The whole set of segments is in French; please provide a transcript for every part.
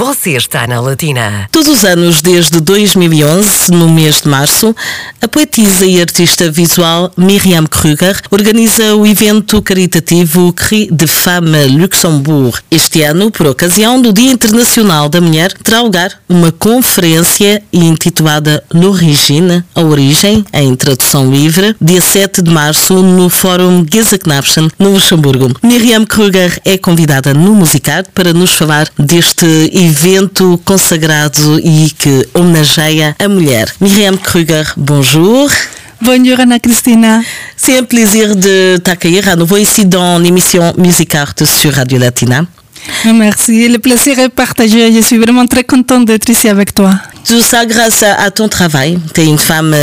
Você está na Latina. Todos os anos, desde 2011, no mês de março, a poetisa e artista visual Miriam Kruger organiza o evento caritativo Cri de Femme Luxembourg. Este ano, por ocasião do Dia Internacional da Mulher, terá lugar uma conferência intitulada L'Origine, a origem, em tradução livre, dia 7 de março, no Fórum Gesellschaften, no Luxemburgo. Miriam Kruger é convidada no Musicard para nos falar deste evento consagrado e que homenageia a mulher. Miriam Kruger, bonjour. Bonjour Anna Christina. C'est un plaisir de t'accueillir à nouveau ici dans l'émission Music Art sur Radio Latina. Merci, le plaisir est partagé. Je suis vraiment très contente d'être ici avec toi. Tout ça grâce à ton travail. Tu es une femme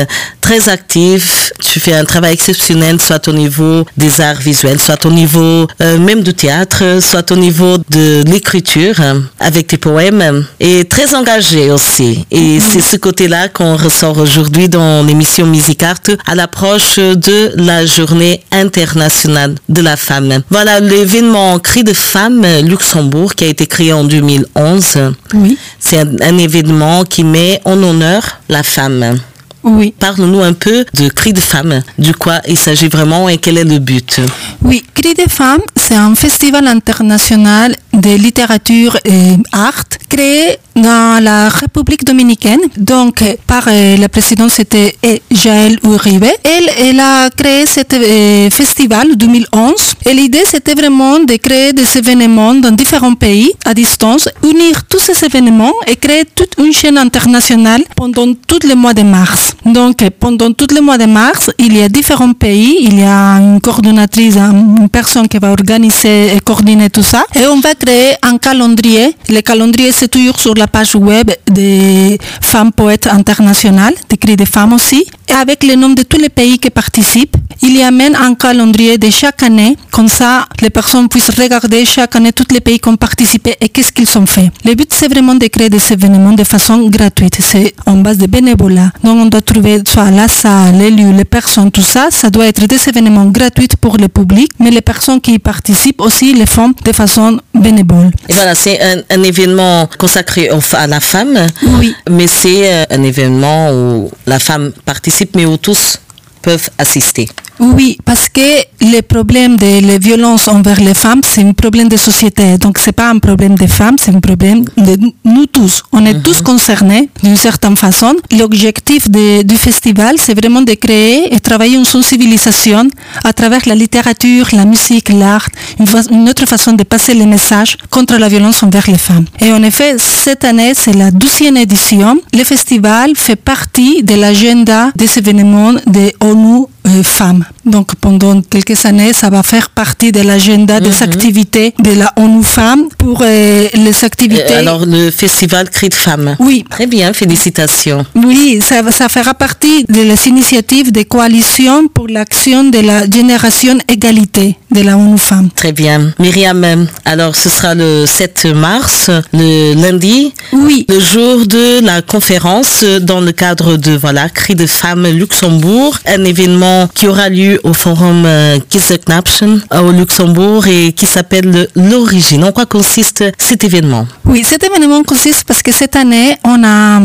très active. Tu fais un travail exceptionnel, soit au niveau des arts visuels, soit au niveau euh, même du théâtre, soit au niveau de l'écriture euh, avec tes poèmes. Et très engagée aussi. Et c'est ce côté-là qu'on ressort aujourd'hui dans l'émission Music Art à l'approche de la journée internationale de la femme. Voilà l'événement Cri de femme Luxembourg qui a été créé en 2011. Oui. C'est un, un événement qui met en honneur la femme. Oui. Parle-nous un peu de Cri de femme, du quoi il s'agit vraiment et quel est le but? Oui, Cri des femmes, c'est un festival international de littérature et art créé dans la République dominicaine, donc par euh, la présidente c'était Jaël Uribe. Elle, elle a créé cet euh, festival en 2011 et l'idée c'était vraiment de créer des événements dans différents pays à distance, unir tous ces événements et créer toute une chaîne internationale pendant tout le mois de mars. Donc pendant tout le mois de mars, il y a différents pays, il y a une coordonnatrice, une personne qui va organiser et coordonner tout ça et on va créer un calendrier. Le calendrier c'est toujours sur la page web des femmes poètes internationales, des cris des femmes aussi, et avec le nom de tous les pays qui participent. Il y a même un calendrier de chaque année, comme ça les personnes puissent regarder chaque année tous les pays qui ont participé et qu'est-ce qu'ils ont fait. Le but c'est vraiment de créer des événements de façon gratuite, c'est en base de bénévolat. Donc on doit trouver soit la salle, les lieux, les personnes, tout ça, ça doit être des événements gratuits pour le public, mais les personnes qui y participent aussi les font de façon bénévole. Et voilà, c'est un, un événement consacré à la femme, Oui. mais c'est euh, un événement où la femme participe, mais où tous peuvent assister. Oui, parce que le problème de la violence envers les femmes, c'est un problème de société. Donc, c'est pas un problème des femmes, c'est un problème de nous tous. On est tous concernés d'une certaine façon. L'objectif du festival, c'est vraiment de créer et travailler une sensibilisation à travers la littérature, la musique, l'art, une, une autre façon de passer les messages contre la violence envers les femmes. Et en effet, cette année, c'est la douzième édition. Le festival fait partie de l'agenda des événements de ONU femmes. Donc pendant quelques années, ça va faire partie de l'agenda des activités de la ONU Femmes pour euh, les activités. Euh, alors, le festival Cri de femme. Oui. Très bien, félicitations. Oui, ça, ça fera partie de les initiatives de coalition pour l'action de la génération égalité de la ONU Femmes. Très bien. Myriam, euh, alors ce sera le 7 mars, le lundi, Oui. le jour de la conférence euh, dans le cadre de voilà Cri de femme Luxembourg, un événement qui aura lieu au forum euh, euh, au Luxembourg et qui s'appelle le- l'origine. En quoi consiste cet événement? Oui, cet événement consiste parce que cette année, on a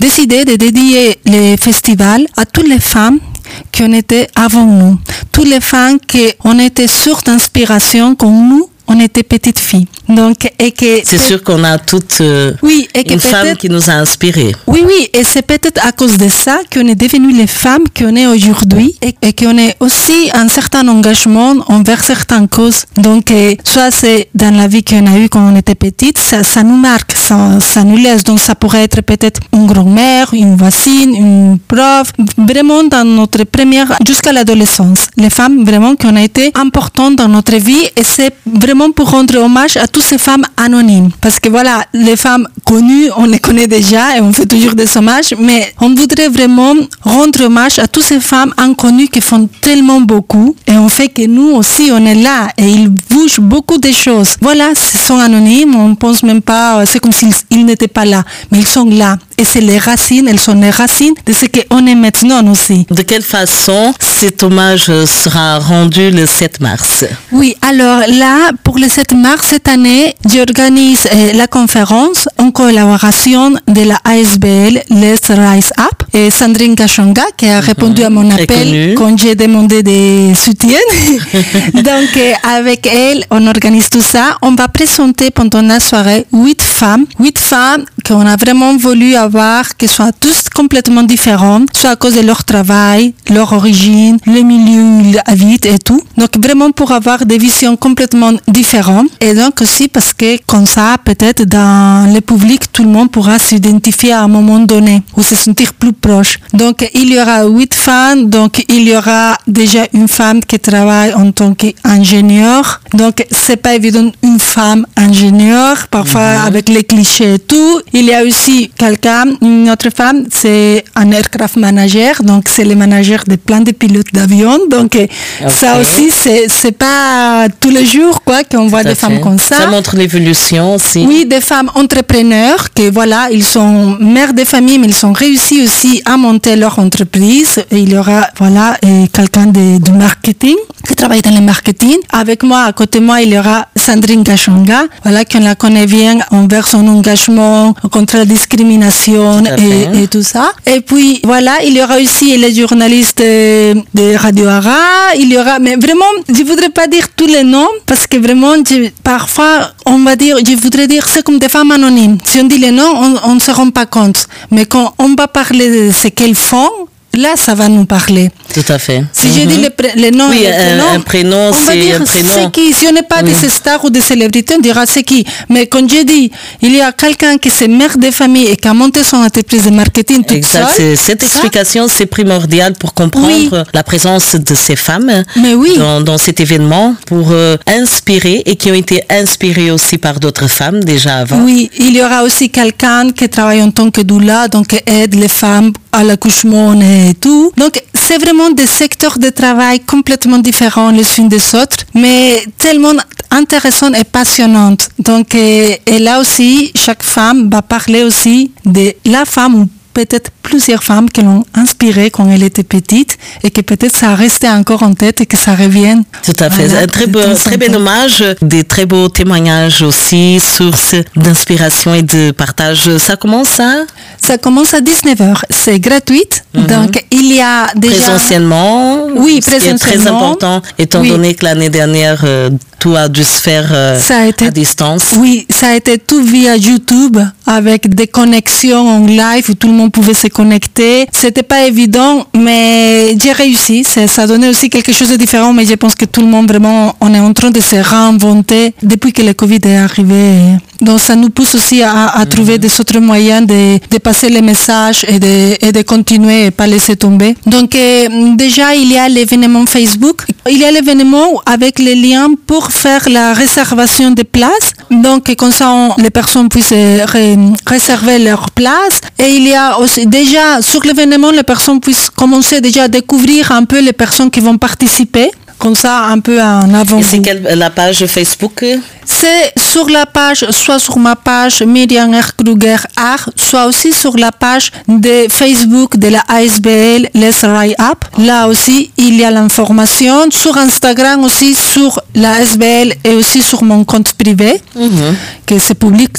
décidé de dédier le festival à toutes les femmes qui ont été avant nous. Toutes les femmes qui ont été source d'inspiration comme nous, on était petites filles. Donc, et que C'est sûr qu'on a toute euh, Oui, et que une femme qui nous a inspirés. Oui, oui, et c'est peut-être à cause de ça qu'on est devenues les femmes qu'on est aujourd'hui et, et qu'on est aussi un certain engagement envers certaines causes. Donc, euh, soit c'est dans la vie qu'on a eue quand on était petite, ça, ça nous marque, ça, ça nous laisse. Donc, ça pourrait être peut-être une grand-mère, une voisine, une prof, vraiment dans notre première, jusqu'à l'adolescence. Les femmes vraiment qui ont été importantes dans notre vie et c'est vraiment pour rendre hommage à toutes ces femmes anonymes. Parce que voilà, les femmes connues, on les connaît déjà et on fait toujours des hommages, mais on voudrait vraiment rendre hommage à toutes ces femmes inconnues qui font tellement beaucoup et on fait que nous aussi on est là et ils bougent beaucoup de choses. Voilà, ce sont anonymes, on pense même pas, c'est comme s'ils ils n'étaient pas là, mais ils sont là et c'est les racines, elles sont les racines de ce qu'on est maintenant aussi. De quelle façon cet hommage sera rendu le 7 mars? Oui, alors là, pour le 7 mars cette année, j'organise euh, la conférence en collaboration de la ASBL Let's Rise Up et Sandrine Gachonga qui a répondu à mon Très appel quand j'ai demandé des soutiens. Donc euh, avec elle, on organise tout ça. On va présenter pendant la soirée huit femmes, huit femmes qu'on a vraiment voulu avoir, qui soient tous complètement différentes, soit à cause de leur travail, leur origine, le milieu où ils et tout. Donc vraiment pour avoir des visions complètement différentes. Et donc aussi parce que comme ça, peut-être dans le public, tout le monde pourra s'identifier à un moment donné ou se sentir plus proche. Donc il y aura huit femmes. Donc il y aura déjà une femme qui travaille en tant qu'ingénieur. Donc c'est pas évident une femme ingénieure, parfois avec les clichés et tout. Il y a aussi quelqu'un, une autre femme, c'est un aircraft manager. Donc c'est le manager de plein de pilotes d'avion. Donc ça aussi c'est pas tous les jours quoi qu'on voit des femmes comme ça. Ça montre l'évolution aussi. Oui, des femmes entrepreneurs que voilà, ils sont mères de famille, mais ils ont réussi aussi à monter leur entreprise. Et il y aura voilà quelqu'un du marketing qui travaille dans le marketing. Avec moi, à côté de moi, il y aura Sandrine Gachonga, voilà, qu'on la connaît bien envers son engagement contre la discrimination Tout et, et tout ça. Et puis voilà, il y aura aussi les journalistes de, Radio Ara. Il y aura, mais vraiment, je voudrais pas dire tous les noms parce que vraiment, je- parfois, on va dire, je voudrais dire, c'est comme des femmes anonymes. Si on dit les noms, on ne se rend pas compte. Mais quand on va parler de ce qu'elles font, là, ça va nous parler. Tout à fait. Si dis les, pré- les noms, Oui, un- prénom, on va c'est dire un prénom. c'est qui. Si on n'est pas des stars ou des célébrités, on dira c'est qui. Mais quand je dis, il y a quelqu'un qui est mère de famille et qui a monté son entreprise de marketing toute Exact. seule, Cette ça, explication, c'est primordial pour comprendre Oui. la présence de ces femmes Mais oui. dans, dans cet événement pour euh, inspirer et qui ont été inspirées aussi par d'autres femmes déjà avant. Oui, il y aura aussi quelqu'un qui travaille en tant que doula, donc qui aide les femmes à l'accouchement et tout. Donc c'est vraiment des secteurs de travail complètement différents les unes des autres, mais tellement intéressants et passionnantes. Donc euh, et là aussi, chaque femme va parler aussi de la femme ou peut-être plusieurs femmes qui l'ont inspirée quand elle était petite et que peut-être ça a resté encore en tête et que ça revienne. Tout à fait. Voilà, un très, beau, très bel hommage, des très beaux témoignages aussi, source d'inspiration et de partage. Ça commence à? Ça commence à 19h, c'est gratuit. Donc il y a déjà... présentiellement? Oui, ce qui est très présentiellement. important, étant Oui. donné que l'année dernière, euh, tout a dû se faire euh, Ça a été- à distance. Oui, ça a été tout via YouTube avec des connexions en live où tout le monde pouvait se connecter. C'était pas évident, mais j'ai réussi. Ça, ça donnait aussi quelque chose de différent, mais je pense que tout le monde vraiment, on est en train de se réinventer depuis que le Covid est arrivé. Donc ça nous pousse aussi à, à trouver des autres moyens de, de passer les messages et de, et de continuer et pas laisser tomber. Donc euh, déjà, il y a l'événement Facebook. Il y a l'événement avec les liens pour faire la réservation des places. Donc comme ça, on- les personnes puissent ré- réserver leur place. Et il y a aussi déjà sur l'événement, les personnes puissent commencer déjà à découvrir un peu les personnes qui vont participer. Comme ça, un peu en avant. C'est quelle, la page Facebook? C'est sur la page, soit sur ma page Myriam R. Kruger Art, soit aussi sur la page de Facebook de la ASBL Let's Rise Up. Là aussi, il y a l'information. Sur Instagram aussi, sur la ASBL et aussi sur mon compte privé, que c'est public.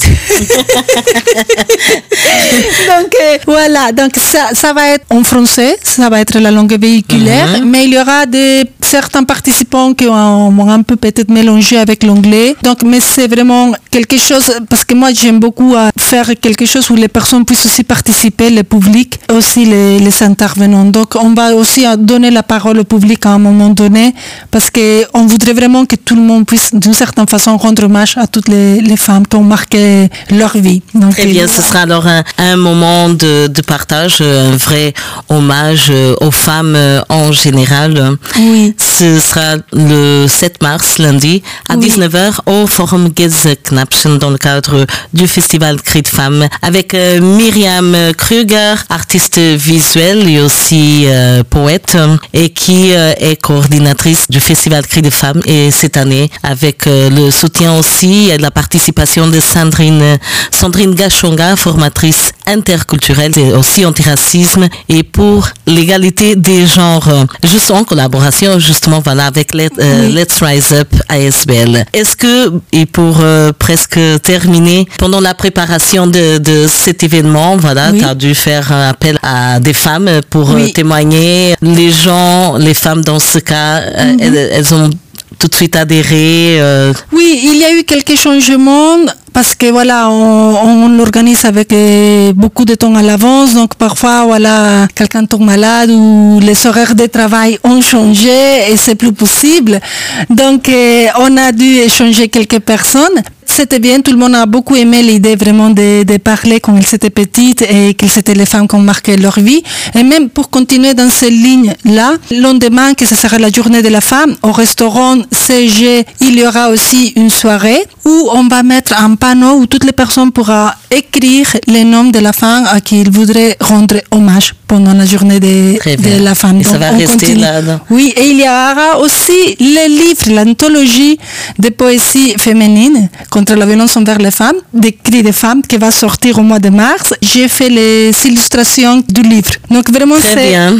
donc euh, voilà, donc ça, ça va être en français, ça va être la langue véhiculaire, mais il y aura des, certains participants qui ont, un peu peut-être mélangé avec l'anglais. Donc, mais c'est vraiment quelque chose, parce que moi j'aime beaucoup euh, faire quelque chose où les personnes puissent aussi participer, le public, aussi les, les intervenants. Donc, on va aussi euh, donner la parole au public à un moment donné, parce que on voudrait vraiment que tout le monde puisse d'une certaine façon rendre hommage à toutes les, les femmes qui ont marqué leur vie. Donc, Très bien, ce sera alors un, un moment de, de partage, un vrai hommage euh, aux femmes en général. Oui. Ce sera le 7 mars, lundi, à Oui. 19h au Forum Gezeknapschen dans le cadre du festival Cri de Femmes avec euh, Myriam Kruger, artiste visuelle et aussi euh, poète et qui euh, est coordinatrice du festival Cri de Femmes et cette année avec le soutien aussi et la participation de Sandrine, Sandrine Gachonga, formatrice interculturelle et aussi antiracisme et pour l'égalité des genres. Juste en collaboration justement voilà avec Let, euh, Let's Rise Up ASBL. Est-ce que, et pour euh, presque terminer, pendant la préparation de, de cet événement, voilà, Oui. tu as dû faire un appel à des femmes pour euh, Oui. témoigner. Les gens, les femmes dans ce cas, elles, elles ont tout de suite adhéré. euh, Oui, il y a eu quelques changements parce que voilà, on, l'organise avec euh, beaucoup de temps à l'avance, donc parfois voilà, quelqu'un tombe malade ou les horaires de travail ont changé et c'est plus possible. Donc euh, on a dû échanger quelques personnes. C'était bien, tout le monde a beaucoup aimé l'idée vraiment de, de parler quand elles étaient petites et que c'était les femmes qui ont marqué leur vie. Et même pour continuer dans cette ligne-là, le lendemain, que ce sera la journée de la femme, au restaurant CG, il y aura aussi une soirée où on va mettre un panneau où toutes les personnes pourront écrire les noms de la femme à qui ils voudraient rendre hommage pendant la journée de, la femme. Et ça va on rester continue. là, non Oui, et il y aura aussi le livre, l'anthologie de poésie féminine contre la violence envers les femmes, des cris des femmes, qui va sortir au mois de mars. J'ai fait les illustrations du livre. Donc vraiment, c'est un,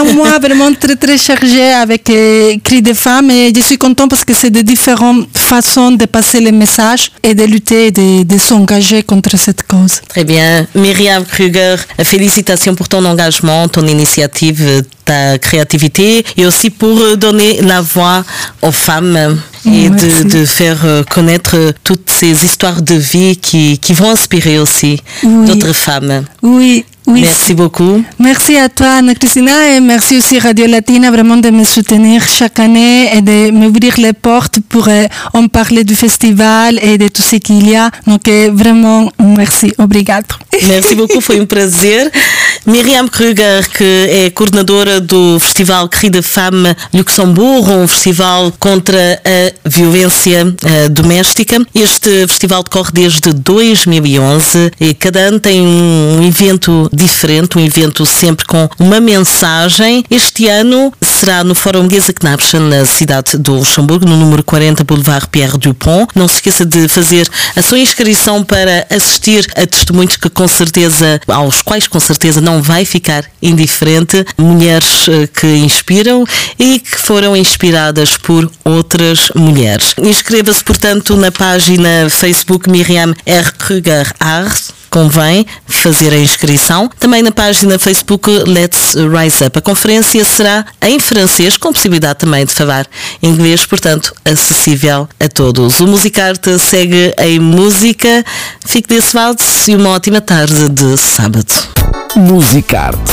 un mois vraiment très très chargé avec les cris des femmes et je suis content parce que c'est de différentes façons de passer les messages et de lutter et de, de s'engager contre cette cause. Très bien. Myriam Kruger, félicitations pour ton engagement, ton initiative, euh, ta créativité et aussi pour euh, donner la voix aux femmes et de, de faire euh, connaître euh, toutes ces histoires de vie qui, qui vont inspirer aussi Oui. d'autres femmes. Oui, oui. Merci beaucoup. Merci à toi, Anna Cristina, et merci aussi Radio Latina vraiment de me soutenir chaque année et de m'ouvrir les portes pour euh, en parler du festival et de tout ce qu'il y a. Donc, euh, vraiment, merci. Obrigado. Merci beaucoup, foi um prazer. Miriam Kruger, que é coordenadora do Festival de Femme Luxemburgo, um festival contra a violência eh, doméstica. Este festival decorre desde 2011 e cada ano tem um evento diferente, um evento sempre com uma mensagem. Este ano será no Fórum Geza Knapschen, na cidade do Luxemburgo, no número 40 Boulevard Pierre Dupont. Não se esqueça de fazer a sua inscrição para assistir a testemunhos que com certeza, aos quais com certeza não vai ficar indiferente, mulheres eh, que inspiram e que foram inspiradas por outras mulheres. Inscreva-se, portanto, na página Facebook Miriam R. Kruger Art convém fazer a inscrição. Também na página Facebook Let's Rise Up. A conferência será em francês, com possibilidade também de falar inglês, portanto, acessível a todos. O Musicarte segue em música. Fique desse lado e uma ótima tarde de sábado. Musicarte.